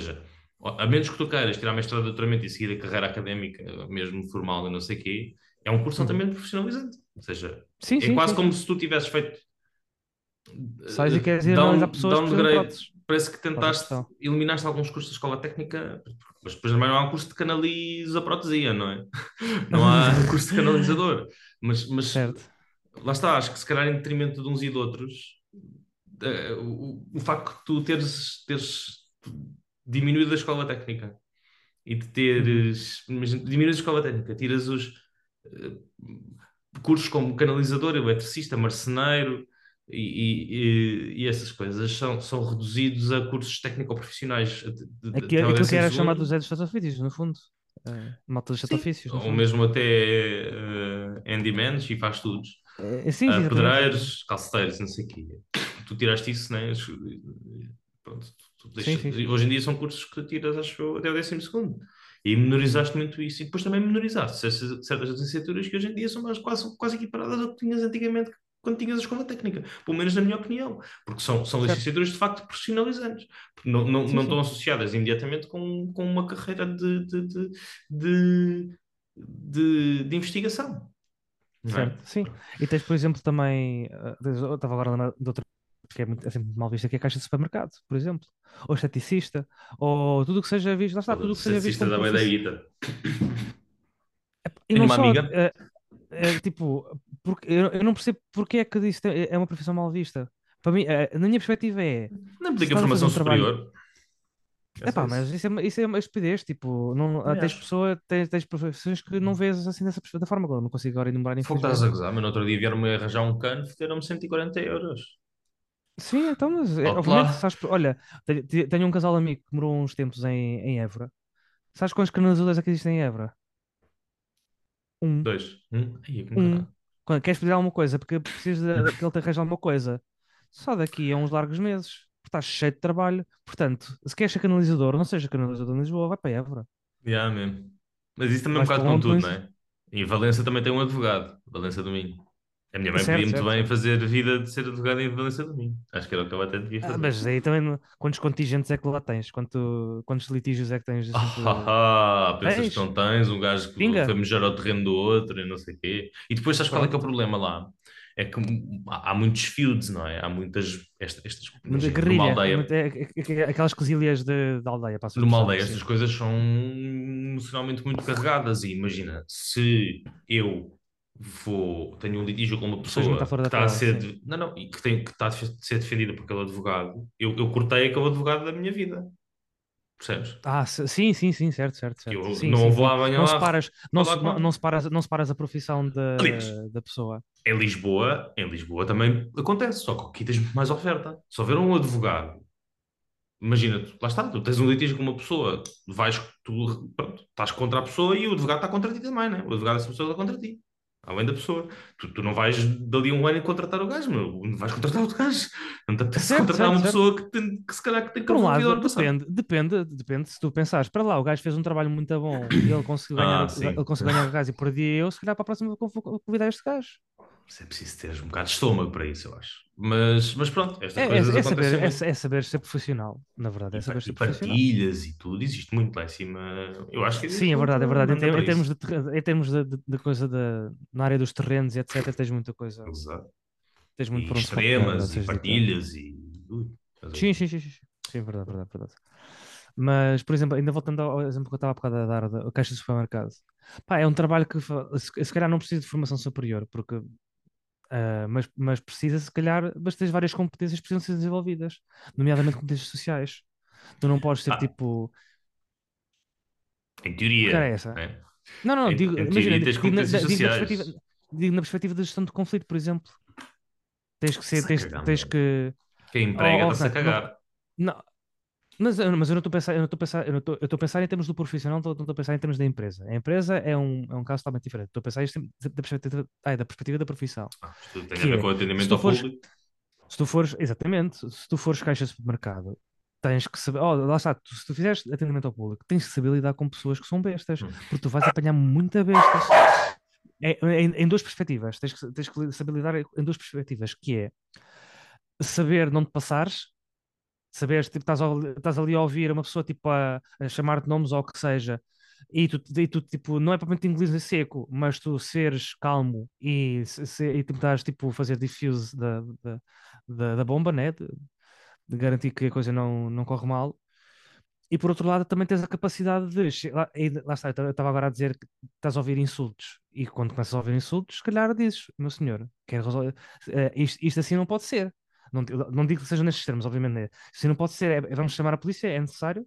Speaker 3: seja, a menos que tu queiras tirar mestrado de doutoramento e seguir a carreira académica, mesmo formal e não sei o quê, é um curso
Speaker 2: Uhum.
Speaker 3: altamente profissionalizante. Ou seja,
Speaker 2: Sim,
Speaker 3: é
Speaker 2: sim,
Speaker 3: quase
Speaker 2: sim,
Speaker 3: como se tu tivesses feito.
Speaker 2: Sais e
Speaker 3: eh,
Speaker 2: queres ir
Speaker 3: down-
Speaker 2: pessoas
Speaker 3: downgrade. Parece que tentaste,
Speaker 2: questão.
Speaker 3: eliminaste alguns cursos da escola técnica, mas depois também não há um curso de canaliza protesia, não é? Não há um curso de canalizador. Mas, mas
Speaker 2: Certo.
Speaker 3: lá está, acho que se calhar em detrimento de uns e de outros, eh, o, o facto de tu teres, teres diminuído a escola técnica e de teres, imagina, diminuís a escola técnica, tiras os cursos como canalizador, eletricista, marceneiro e, e- e essas coisas são, são reduzidos a cursos técnico-profissionais de- de-
Speaker 2: Aqui,
Speaker 3: até ao
Speaker 2: aquilo que era chamado dos Zé dos Ofícios, no fundo. Uh, malta dos
Speaker 3: Sim,
Speaker 2: ofícios,
Speaker 3: ou
Speaker 2: fundo.
Speaker 3: mesmo até uh, handymans e faz tudo.
Speaker 2: Eh, sim,
Speaker 3: Uh, pedreiros, calceteiros, não sei o quê. Tu tiraste isso, né? Pronto, tu- tu
Speaker 2: Sim,
Speaker 3: deixas-
Speaker 2: sim, sim.
Speaker 3: Hoje em dia são cursos que tiras, acho eu, até o décimo segundo. E menorizaste muito isso. E depois também menorizaste certas licenciaturas que hoje em dia são mais quase, quase equiparadas ao que tinhas antigamente quando tinhas a escola técnica. Pelo menos na minha opinião. Porque são, são licenciaturas de facto profissionalizantes. Não, não,
Speaker 2: Sim,
Speaker 3: não
Speaker 2: sim.
Speaker 3: estão associadas imediatamente com, com uma carreira de, de, de, de, de- de investigação. É?
Speaker 2: Certo, sim. E tens, por exemplo, também. eh, Eu estava agora a lembrar de outra que é, muito, é sempre mal vista, que é a caixa de supermercado, por exemplo. Ou esteticista, ou tudo o que seja visto. Lá está, tudo o que seja visto
Speaker 3: da da guita.
Speaker 2: E
Speaker 3: Tenho
Speaker 2: não
Speaker 3: uma
Speaker 2: só,
Speaker 3: amiga.
Speaker 2: eh, eh, tipo, porque, eu, eu não percebo porque é que isso é é uma profissão mal vista. Para mim, eh, na minha perspectiva é.
Speaker 3: Não implica formação
Speaker 2: um trabalho-
Speaker 3: superior. É só
Speaker 2: Epá, mas
Speaker 3: isso.
Speaker 2: é, uma- isso é uma estupidez, tipo, não, tens pessoa, tens, tens profissões que não vês assim dessa, da forma agora, não consigo agora enumerar
Speaker 3: Fogo estás a gozar, mas no outro dia vieram-me arranjar um cano, fizeram-me 140 euros.
Speaker 2: Sim, então, mas é,
Speaker 3: Alto
Speaker 2: obviamente, sabes, olha, tenho, tenho um casal amigo que morou uns tempos em, em Évora. Sabes quantos canalizadores é que existem em Évora? Um.
Speaker 3: Dois. Um. Ai, que
Speaker 2: Um. Quando queres pedir alguma coisa porque precisas de, que ele te arranje alguma coisa, só daqui a uns largos meses, porque estás cheio de trabalho. Portanto, se queres ser canalizador, não seja canalizador em Lisboa, vai para Évora.
Speaker 3: Yeah, mesmo. Mas isso também é um
Speaker 2: Vais para
Speaker 3: bocado com tudo, não é? E Valença também tem um advogado, Valença Domingo. A minha mãe
Speaker 2: Certo,
Speaker 3: podia muito
Speaker 2: certo,
Speaker 3: bem fazer vida de ser advogada em Valença Domingo. Acho que era o que ela até devia
Speaker 2: Ah,
Speaker 3: fazer.
Speaker 2: mas aí também, não- quantos contingentes é que lá tens? Quanto, quantos litígios é que tens? Assim, por-
Speaker 3: Ah, ah, pensas
Speaker 2: Tens?
Speaker 3: que não tens um gajo que
Speaker 2: Pinga.
Speaker 3: foi mejar ao terreno do outro e não sei o quê. E depois sabes qual é que é o problema lá? É que há muitos feuds, não é? Há muitas. Estas, estas,
Speaker 2: Muita guerrilha,
Speaker 3: aldeia,
Speaker 2: muita- é- é- é- aquelas quesilhas de, de aldeia, passa a
Speaker 3: numa aldeia
Speaker 2: sim.
Speaker 3: estas coisas são emocionalmente muito carregadas. E imagina, se eu vou, tenho um litígio com uma pessoa que está a ser.
Speaker 2: sim.
Speaker 3: Não, não, e que, tem, que está a ser defendida por aquele advogado, eu, eu cortei aquele advogado da minha vida. Percebes?
Speaker 2: Ah, sim, sim, sim, certo, certo, certo.
Speaker 3: eu
Speaker 2: Sim,
Speaker 3: não
Speaker 2: sim,
Speaker 3: vou amanhã
Speaker 2: Não
Speaker 3: lá
Speaker 2: separas, não, se- não, não separas, não separas a profissão da,
Speaker 3: Aliás,
Speaker 2: da pessoa.
Speaker 3: Em Lisboa, em Lisboa também acontece, só que aqui tens mais oferta. Se houver um advogado, imagina, tu, lá está, tu tens um litígio com uma pessoa, vais, tu, pronto, estás contra a pessoa e o advogado está contra ti também, né? O advogado dessa pessoa está contra ti, além da pessoa. Tu, tu não vais dali um ano e contratar o gajo, meu, não vais contratar outro gajo. Não te apetece
Speaker 2: Certo,
Speaker 3: contratar
Speaker 2: certo,
Speaker 3: uma
Speaker 2: certo.
Speaker 3: pessoa que, tem, que se calhar que tem que
Speaker 2: um lado, depende, depende, depende. Se tu pensares, para lá, o gajo fez um trabalho muito bom e ele conseguiu ganhar,
Speaker 3: Ah,
Speaker 2: o-
Speaker 3: sim.
Speaker 2: ele conseguiu ganhar o gajo e perdi eu, se calhar para a próxima vou convidar este gajo.
Speaker 3: Mas é preciso ter um bocado de estômago para isso, eu acho. Mas, mas pronto, estas
Speaker 2: É, é,
Speaker 3: coisas
Speaker 2: é
Speaker 3: acontecem
Speaker 2: saber, é, é saber ser profissional, na verdade, é
Speaker 3: E,
Speaker 2: saber ser
Speaker 3: e
Speaker 2: profissional.
Speaker 3: partilhas e tudo, existe muito lá em cima. Eu acho que
Speaker 2: Sim, é verdade, é verdade. Em, em termos de, em termos de, de- de coisa da na área dos terrenos e etc, tens muita coisa,
Speaker 3: Exato.
Speaker 2: tens muito
Speaker 3: E extremas, e partilhas, e. Ui, a?
Speaker 2: Sim, sim, sim, sim. sim. Verdade, verdade, verdade. Mas, por exemplo, ainda voltando ao exemplo que eu estava há bocado a dar, da caixa de supermercado. Pá, é um trabalho que se calhar não precisa de formação superior, porque, ah, mas, mas precisa, se calhar, mas tens várias competências que precisam ser desenvolvidas, nomeadamente competências sociais. Tu não podes ser
Speaker 3: Ah.
Speaker 2: tipo.
Speaker 3: Em
Speaker 2: Que
Speaker 3: teoria.
Speaker 2: cara é essa?
Speaker 3: né?
Speaker 2: Não, não,
Speaker 3: Em-
Speaker 2: digo,
Speaker 3: em
Speaker 2: imagina,
Speaker 3: tens
Speaker 2: digo, na, digo na perspectiva, digo na perspectiva da gestão de conflito, por exemplo. Tens que ser, tens,
Speaker 3: cagar,
Speaker 2: tens
Speaker 3: meu.
Speaker 2: que.
Speaker 3: Quem emprega
Speaker 2: Oh,
Speaker 3: está-se a cagar.
Speaker 2: Não, mas, eu- mas eu não estou a pensar, eu não estou a pensar, eu não estou, eu estou a pensar em termos do profissional, não estou, a pensar em termos da empresa. A empresa é um, é um caso totalmente diferente. Estou a pensar isto da da perspectiva, ai, da perspectiva da profissão.
Speaker 3: Ah, isto tem
Speaker 2: Que
Speaker 3: a ver
Speaker 2: é,
Speaker 3: com o atendimento ao
Speaker 2: fores,
Speaker 3: público.
Speaker 2: se tu fores, exatamente, se tu fores caixa de supermercado, tens que saber, oh, lá está, tu- se tu fizeres atendimento ao público, tens que saber lidar com pessoas que são bestas,
Speaker 3: Hum.
Speaker 2: porque tu vais apanhar muita bestas. É, em, em duas perspectivas, tens que, tens que saber lidar em duas perspectivas, que é saber não te passares, saberes, tipo, estás, estás ali a ouvir uma pessoa tipo a, a chamar-te nomes ou o que seja, e tu, e tu tipo, não é propriamente inglês em seco, mas tu seres calmo e, se, e tentares tipo fazer diffuse da, da, da, da bomba, né? De, de garantir que a coisa não, não corre mal. e por outro lado também tens a capacidade de. Lá, e lá está, eu estava agora a dizer que estás a ouvir insultos. E quando começas a ouvir insultos, se calhar dizes, meu senhor, quero resolver. eh, isto, isto assim não pode ser. Não, não digo que seja nestes termos, obviamente. né? Assim não pode ser. é- é vamos chamar a polícia, é necessário.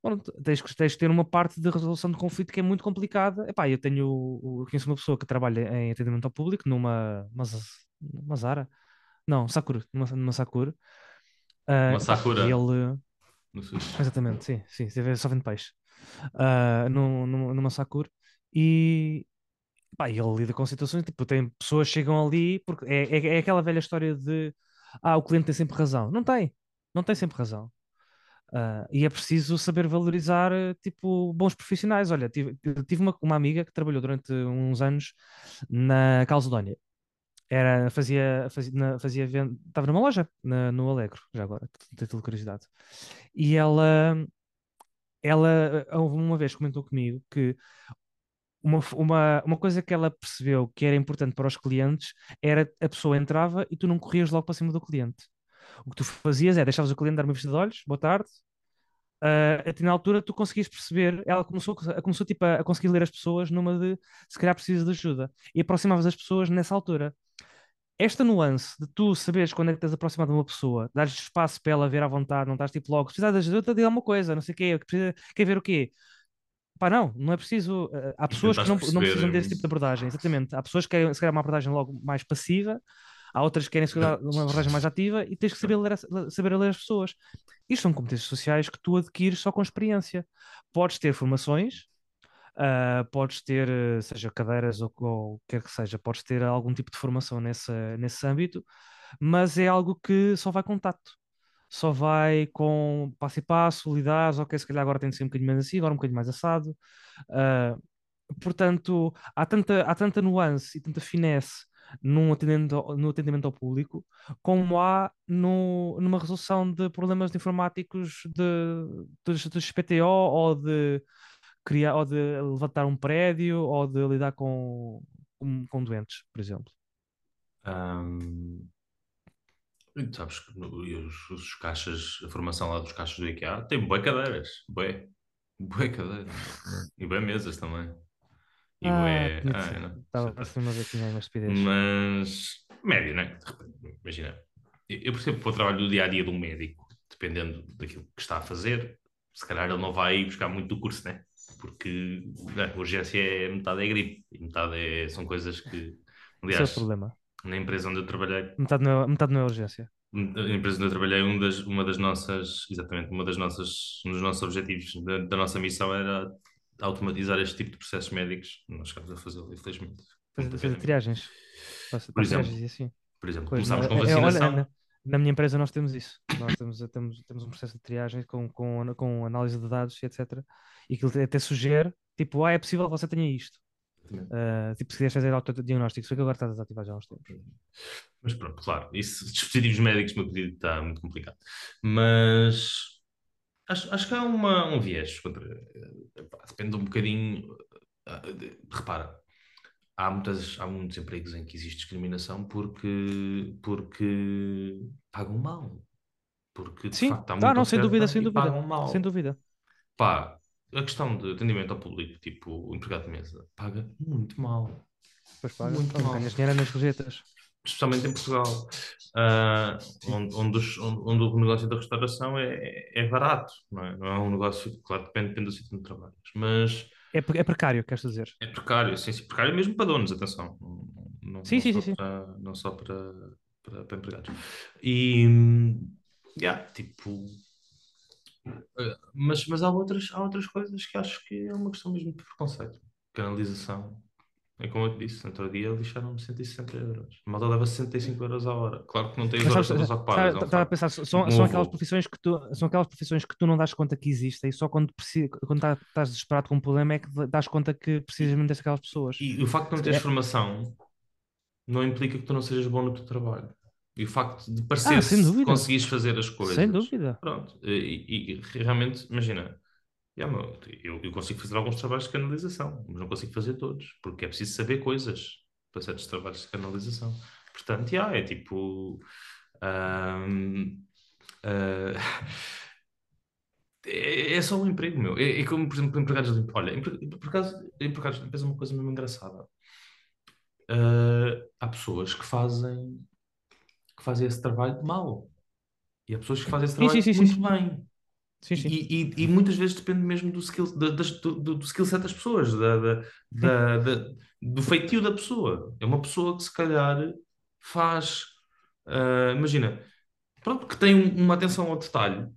Speaker 2: Pronto, tens, tens que ter uma parte de resolução de conflito que é muito complicada. Epá, eu tenho, eu conheço uma pessoa que trabalha em atendimento ao público numa, uma, Zara, não, Sakura, numa, numa Sakura. Ah,
Speaker 3: Uma Sakura.
Speaker 2: ele, exatamente, sim, sim, sim, só vende peixe, Ah, num- num- numa Sakura, e pá, ele lida com situações, tipo, tem pessoas chegam ali, porque é, é, é aquela velha história de, ah, o cliente tem sempre razão. Não tem, não tem sempre razão. Ah, e é preciso saber valorizar, eh, tipo, bons profissionais. Olha, tive, tive uma, uma amiga que trabalhou durante uns anos na Calzedónia. Era, fazia, fazia, fazia venda, estava numa loja na- no Alegro, já agora, tenho curiosidade. E ela, ela, uma vez comentou comigo que uma, uma, uma coisa que ela percebeu que era importante para os clientes era a pessoa entrava e tu não corrias logo para cima do cliente. O que tu fazias é deixavas o cliente dar uma vista de olhos, boa tarde, uh, até na altura tu conseguias perceber, ela começou, começou tipo, a, a conseguir ler as pessoas numa de se calhar precisas de ajuda e aproximavas as pessoas nessa altura. Esta nuance de tu saberes quando é que estás aproximado de uma pessoa, dares espaço para ela ver à vontade, não estás tipo logo, precisas de ajuda, diga alguma coisa, não sei o quê, precisa, quer ver o quê? Pá, não, não é preciso. uh, há pessoas que não, não precisam desse tipo de abordagem, exatamente. Há pessoas que querem, se calhar, uma abordagem logo mais passiva, há outras que querem uma abordagem mais ativa e tens que saber ler, saber ler as pessoas. Isto são competências sociais que tu adquires só com experiência. Podes ter formações, ah, podes ter, eh, seja cadeiras ou, ou o que quer que seja, podes ter algum tipo de formação nesse, nesse âmbito, mas é algo que só vai com tato. Só vai com passo e passo, lidares, ok, se calhar agora tem de ser um bocadinho mais assim, agora um bocadinho mais assado. Ah, portanto, há tanta, há tanta nuance e tanta finesse num atendimento, no atendimento ao público, como há no, numa resolução de problemas informáticos de, dos, dos PTO ou de criar, ou de levantar um prédio ou de lidar com, com, com doentes, por exemplo.
Speaker 3: Ahm, e sabes que no- e os, os caixas, a formação lá dos caixas do IKEA tem bué cadeiras, bué, bué cadeiras e bué mesas também. E bué,
Speaker 2: tinha de
Speaker 3: ah,
Speaker 2: ser.
Speaker 3: não,
Speaker 2: Estava a uma vez que tinha uma estupidez.
Speaker 3: Mas médio, né? De repente, Imagina, eu eu percebo que para o trabalho do dia a dia de um médico, dependendo daquilo que está a fazer, se calhar ele não vai buscar muito do curso, né? Porque né, a urgência é metade é gripe e metade é- são coisas que,
Speaker 2: Esse é o
Speaker 3: aliás,
Speaker 2: problema.
Speaker 3: Na empresa onde eu trabalhei,
Speaker 2: Metade não é, metade não é urgência.
Speaker 3: a empresa onde eu trabalhei, um das, uma das nossas, exatamente, uma das nossas, um dos nossos objetivos da, da nossa missão era automatizar este tipo de processos médicos. Nós chegámos a fazê-lo, infelizmente.
Speaker 2: Fazer, fazer triagens.
Speaker 3: Por exemplo,
Speaker 2: triagens assim.
Speaker 3: Por exemplo,
Speaker 2: Pois,
Speaker 3: começámos
Speaker 2: na,
Speaker 3: com
Speaker 2: é- olha,
Speaker 3: vacinação.
Speaker 2: na, na minha empresa nós temos isso. Nós temos, temos, temos um processo de triagem com, com, com análise de dados, etc. E aquilo até sugere, tipo, ah, é possível que você tenha isto. Ah, tipo, se quiseres fazer autodiagnóstico, só que agora está desativado já há uns tempos.
Speaker 3: Mas pronto, claro, isso, dispositivos médicos, meu querido, está muito complicado. Mas acho, acho que há uma, um viés contra. eh, Depende um bocadinho. ah, Repara, há, muitas, há muitos empregos em que existe discriminação porque, porque pagam mal. Porque de
Speaker 2: Sim,
Speaker 3: facto há
Speaker 2: ah, não, sem dúvida, sem dúvida.
Speaker 3: pagam mal.
Speaker 2: Sem dúvida.
Speaker 3: Pá, a questão de atendimento ao público, tipo o empregado de mesa, paga muito mal.
Speaker 2: Depois paga.
Speaker 3: Muito
Speaker 2: Então,
Speaker 3: mal.
Speaker 2: ganhas dinheiro nas gorjetas.
Speaker 3: especialmente em Portugal, ah, onde, onde, os- onde- onde o negócio da restauração é, é barato, não é? Não é um negócio, claro, depende, depende do sítio onde trabalhas, mas
Speaker 2: É, é precário, queres dizer?
Speaker 3: é precário, sim, sim, precário mesmo para donos, atenção, não,
Speaker 2: Sim,
Speaker 3: não
Speaker 2: sim,
Speaker 3: só
Speaker 2: sim,
Speaker 3: para, não só para, para, para empregados. E, hum, yeah, tipo, mas, mas há outras, há outras coisas que acho que é uma questão mesmo de preconceito, canalização. É como eu te disse, no outro dia lixaram-me 160 euros. A malta leva 65 euros a hora. Claro que não tem as
Speaker 2: Mas
Speaker 3: horas todas ocupadas. é um
Speaker 2: sabe- estava a pensar, são, são
Speaker 3: avô.
Speaker 2: aquelas profissões que tu, são aquelas profissões que tu não das conta que existem, só quando, quando tá- estás desesperado com um problema é que das conta que precisas mesmo daquelas pessoas.
Speaker 3: E o facto de não teres
Speaker 2: É-
Speaker 3: formação não implica que tu não sejas bom no teu trabalho. E o facto de
Speaker 2: Ah,
Speaker 3: parecer
Speaker 2: dúvida.
Speaker 3: conseguires fazer as coisas.
Speaker 2: Sem dúvida.
Speaker 3: Pronto. E, e- realmente, imagina, meu, eu, eu consigo fazer alguns trabalhos de canalização, mas não consigo fazer todos, porque é preciso saber coisas para certos trabalhos de canalização. Portanto, yeah, é tipo. ahm, ah, é, é é só um emprego, meu. É, é como, por exemplo, empregados de limpeza. Olha, empre- por acaso, empregados de limpeza é uma coisa mesmo engraçada. Ah, há pessoas que fazem, que fazem esse trabalho mal. E há pessoas que fazem esse
Speaker 2: Sim, sim,
Speaker 3: trabalho
Speaker 2: sim, sim,
Speaker 3: muito bem.
Speaker 2: Sim, sim.
Speaker 3: E, e- e muitas vezes depende mesmo do skill, da- das- do, do, skill set das pessoas, da, da- da- da- do feitio da pessoa. É uma pessoa que se calhar faz, ah, imagina, pronto, que tem um- uma atenção ao detalhe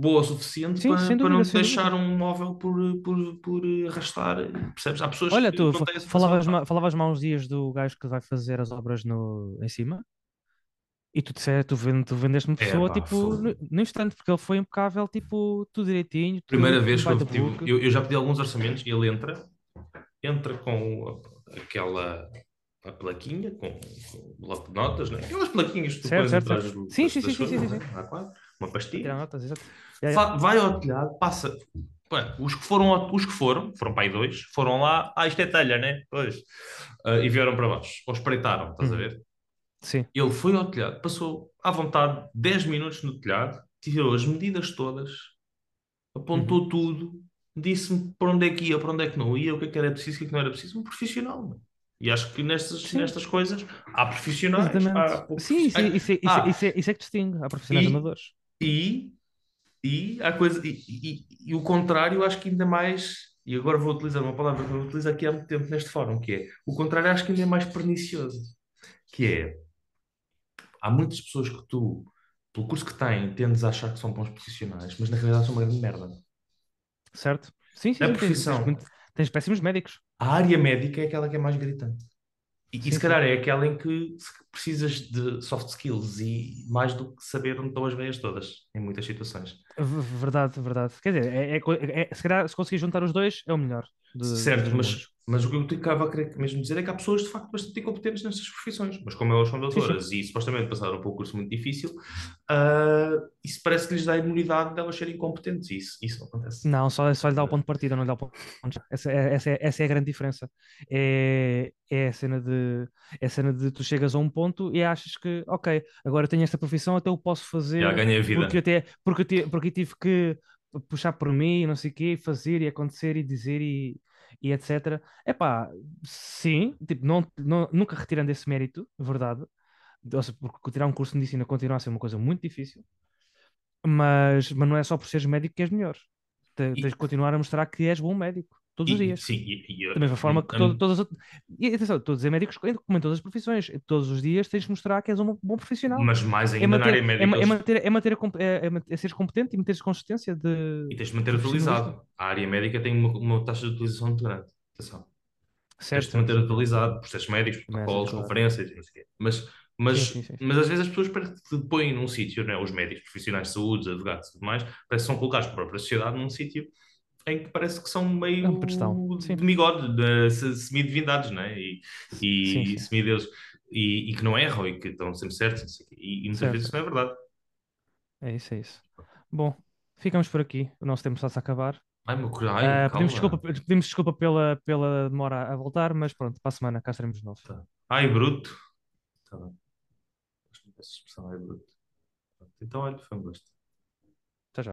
Speaker 3: boa o suficiente
Speaker 2: Sim,
Speaker 3: para,
Speaker 2: sem
Speaker 3: para
Speaker 2: dúvida,
Speaker 3: não deixar
Speaker 2: dúvida.
Speaker 3: um móvel por, por, por arrastar, percebes? Há pessoas
Speaker 2: Olha,
Speaker 3: que
Speaker 2: tu falavas, ma- falavas-me há uns dias do gajo que vai fazer as obras no, em cima e tu, disse, tu, vende, tu vendeste uma
Speaker 3: É
Speaker 2: pessoa
Speaker 3: pá,
Speaker 2: tipo no, no instante, porque ele foi impecável, tipo, tudo direitinho,
Speaker 3: Primeira
Speaker 2: tudo
Speaker 3: vez que eu
Speaker 2: book.
Speaker 3: eu, eu já pedi alguns orçamentos e ele entra, entra com aquela a plaquinha, com, com o bloco de notas, né? aquelas plaquinhas que tu
Speaker 2: Certo,
Speaker 3: pões
Speaker 2: certo,
Speaker 3: atrás
Speaker 2: certo.
Speaker 3: do,
Speaker 2: Sim,
Speaker 3: das,
Speaker 2: sim,
Speaker 3: das
Speaker 2: sim, sim,
Speaker 3: coisas,
Speaker 2: sim, sim.
Speaker 3: Há quatro, uma pastilha.
Speaker 2: notas, exato.
Speaker 3: Vai ao telhado, passa. Os que foram, os que foram, foram para aí dois, foram lá, ah, isto é telha, né? Pois. Ah, e vieram para baixo, ou espreitaram, estás a
Speaker 2: Uhum.
Speaker 3: ver?
Speaker 2: Sim,
Speaker 3: Ele foi ao telhado, passou à vontade 10 minutos no telhado, tirou as medidas todas, apontou
Speaker 2: Uhum.
Speaker 3: tudo, disse-me para onde é que ia, para onde é que não ia, o que é que era preciso, o que é que não era preciso. Um profissional, meu. E acho que nestas,
Speaker 2: sim,
Speaker 3: nestas coisas há profissionais, há
Speaker 2: Sim, isso, é- isso, é- isso, é-
Speaker 3: Ah,
Speaker 2: isso, é- isso é que distingue. Há profissionais
Speaker 3: e,
Speaker 2: amadores.
Speaker 3: e, e há coisa, e, e- e o contrário, acho que ainda mais, e agora vou utilizar uma palavra que eu utilizo aqui há muito tempo neste fórum, que é o contrário, acho que ainda é mais pernicioso, que é há muitas pessoas que tu, pelo curso que têm, tendes a achar que são bons profissionais, mas na realidade são uma grande merda.
Speaker 2: Certo? Sim, sim,
Speaker 3: A
Speaker 2: sim. Tens, tens,
Speaker 3: profissão,
Speaker 2: tens péssimos médicos.
Speaker 3: a área médica é aquela que é mais gritante. E, e
Speaker 2: Sim,
Speaker 3: se
Speaker 2: sim.
Speaker 3: calhar é aquela em que se- precisas de soft skills e mais do que saber onde estão as veias todas, em muitas situações.
Speaker 2: Verdade, verdade. Quer dizer, é, é é- se calhar se conseguir juntar os dois é o melhor de- dos
Speaker 3: Certo,
Speaker 2: dois
Speaker 3: mas, mas o que eu estava a querer mesmo dizer é que há pessoas de facto bastante incompetentes nestas profissões, mas como elas são
Speaker 2: Sim, sim.
Speaker 3: doutoras e supostamente passaram por um curso muito difícil, ah, isso parece que lhes dá a imunidade de elas serem incompetentes e isso, isso não acontece.
Speaker 2: Não, só, só lhe dá o ponto de partida, não lhe dá o ponto de essa, é, essa, é, essa é a grande diferença. É, é a cena de é a cena de tu chegas a um ponto e achas que, ok, agora tenho esta profissão, até eu posso
Speaker 3: Já
Speaker 2: fazer
Speaker 3: ganhei a
Speaker 2: porque
Speaker 3: vida.
Speaker 2: até porque, te- porque eu tive que puxar por mim, não sei o quê, fazer e acontecer e dizer e, e etc. Epá, sim, tipo, não, não, nunca retirando esse mérito, verdade. Ou seja, porque tirar um curso de medicina continua a ser uma coisa muito difícil, mas, mas não é só por seres médico que és melhor. Te-
Speaker 3: E,
Speaker 2: Tens de continuar a mostrar que és bom médico, todos os
Speaker 3: e-
Speaker 2: dias.
Speaker 3: sim, e, e,
Speaker 2: Da mesma forma que todo- todas as outras. E atenção, estou a dizer médicos como em todas as profissões. Todos os dias tens de mostrar que és um bom profissional.
Speaker 3: mas mais
Speaker 2: É
Speaker 3: ainda na área
Speaker 2: manter, é,
Speaker 3: médica,
Speaker 2: ma- é
Speaker 3: eles
Speaker 2: manter, é manter a, é, é, é seres competente e manteres consistência de
Speaker 3: E tens de manter atualizado. A área médica tem uma, uma taxa de utilização muito grande. Atenção. Tens
Speaker 2: Certo,
Speaker 3: de
Speaker 2: certo,
Speaker 3: manter atualizado, processos médicos, protocolos,
Speaker 2: dificuldade.
Speaker 3: conferências, não sei o quê. Mas, mas,
Speaker 2: sim, sim. sim.
Speaker 3: mas às vezes as pessoas parece que te põem num sítio, né? os médicos, profissionais de saúde, os advogados e tudo mais, parece que são colocados pela própria sociedade num sítio em que parece que são
Speaker 2: É
Speaker 3: meio demigode, de, se- semi-divindades? E,
Speaker 2: sim,
Speaker 3: e
Speaker 2: sim.
Speaker 3: semideuses. E, e que não erram e que estão sempre certos. não. E, e muitas
Speaker 2: Certo,
Speaker 3: vezes isso não é verdade.
Speaker 2: é isso, é isso. Bom, ficamos por aqui. O nosso tempo está-se a acabar.
Speaker 3: Ai, meu cor- ai,
Speaker 2: Ah, pedimos desculpa, pedimos desculpa pela, pela demora a voltar, mas pronto, para a semana cá estaremos de novo.
Speaker 3: Tá. Ai, bruto. Tá bem. Essa expressão é bruto. Então, olha, foi um gosto.